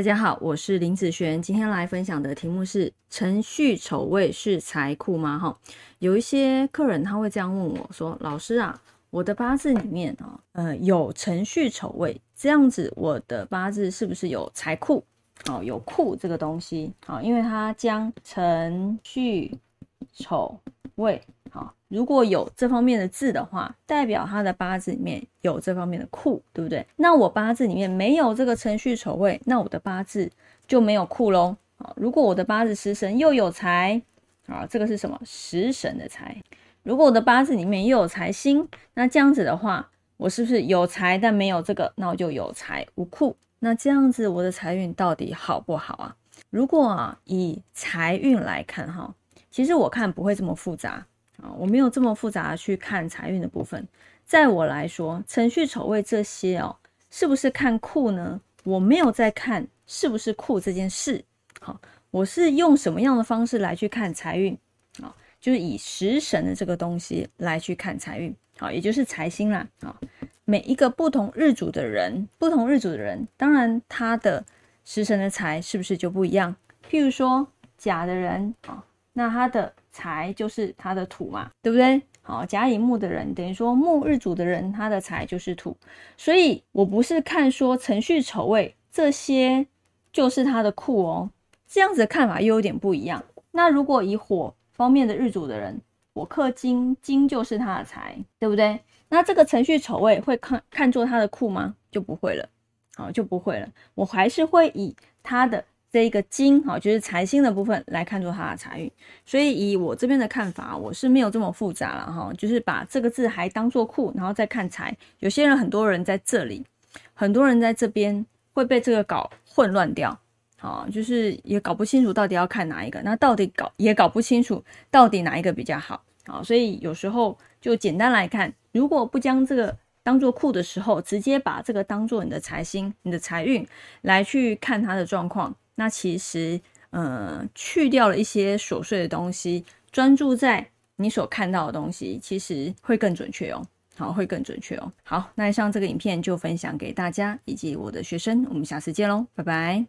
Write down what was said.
大家好，我是林子璇，今天来分享的题目是辰戌丑未是财库吗？哈，有一些客人他会这样问我说：“老师啊，我的八字里面啊，呃，有辰戌丑未，这样子我的八字是不是有财库？哦，有库这个东西啊？因为它将辰戌丑未。”如果有这方面的字的话，代表他的八字里面有这方面的库，对不对？那我八字里面没有这个辰戌丑未，那我的八字就没有库喽。啊，如果我的八字食神又有财，啊，这个是什么？食神的财。如果我的八字里面又有财星，那这样子的话，我是不是有财但没有这个？那我就有财无库。那这样子我的财运到底好不好啊？如果啊以财运来看哈，其实我看不会这么复杂。啊，我没有这么复杂的去看财运的部分。在我来说，程序丑位这些哦，是不是看库呢？我没有在看是不是库这件事。好，我是用什么样的方式来去看财运？啊，就是以食神的这个东西来去看财运。好，也就是财星啦。啊，每一个不同日主的人，不同日主的人，当然他的食神的财是不是就不一样？譬如说甲的人啊，那他的。财就是他的土嘛，对不对？好，甲乙木的人，等于说木日主的人，他的财就是土，所以我不是看说辰戌丑未这些就是他的库哦，这样子的看法又有点不一样。那如果以火方面的日主的人，火克金，金就是他的财，对不对？那这个辰戌丑未会看看作他的库吗？就不会了，好，就不会了。我还是会以他的。这一个金哈，就是财星的部分来看作它的财运，所以以我这边的看法，我是没有这么复杂了哈，就是把这个字还当做库，然后再看财。有些人很多人在这里，很多人在这边会被这个搞混乱掉，好，就是也搞不清楚到底要看哪一个，那到底搞也搞不清楚到底哪一个比较好，好，所以有时候就简单来看，如果不将这个当做库的时候，直接把这个当做你的财星、你的财运来去看它的状况。那其实，呃，去掉了一些琐碎的东西，专注在你所看到的东西，其实会更准确哦。好，会更准确哦。好，那以上这个影片就分享给大家以及我的学生，我们下次见喽，拜拜。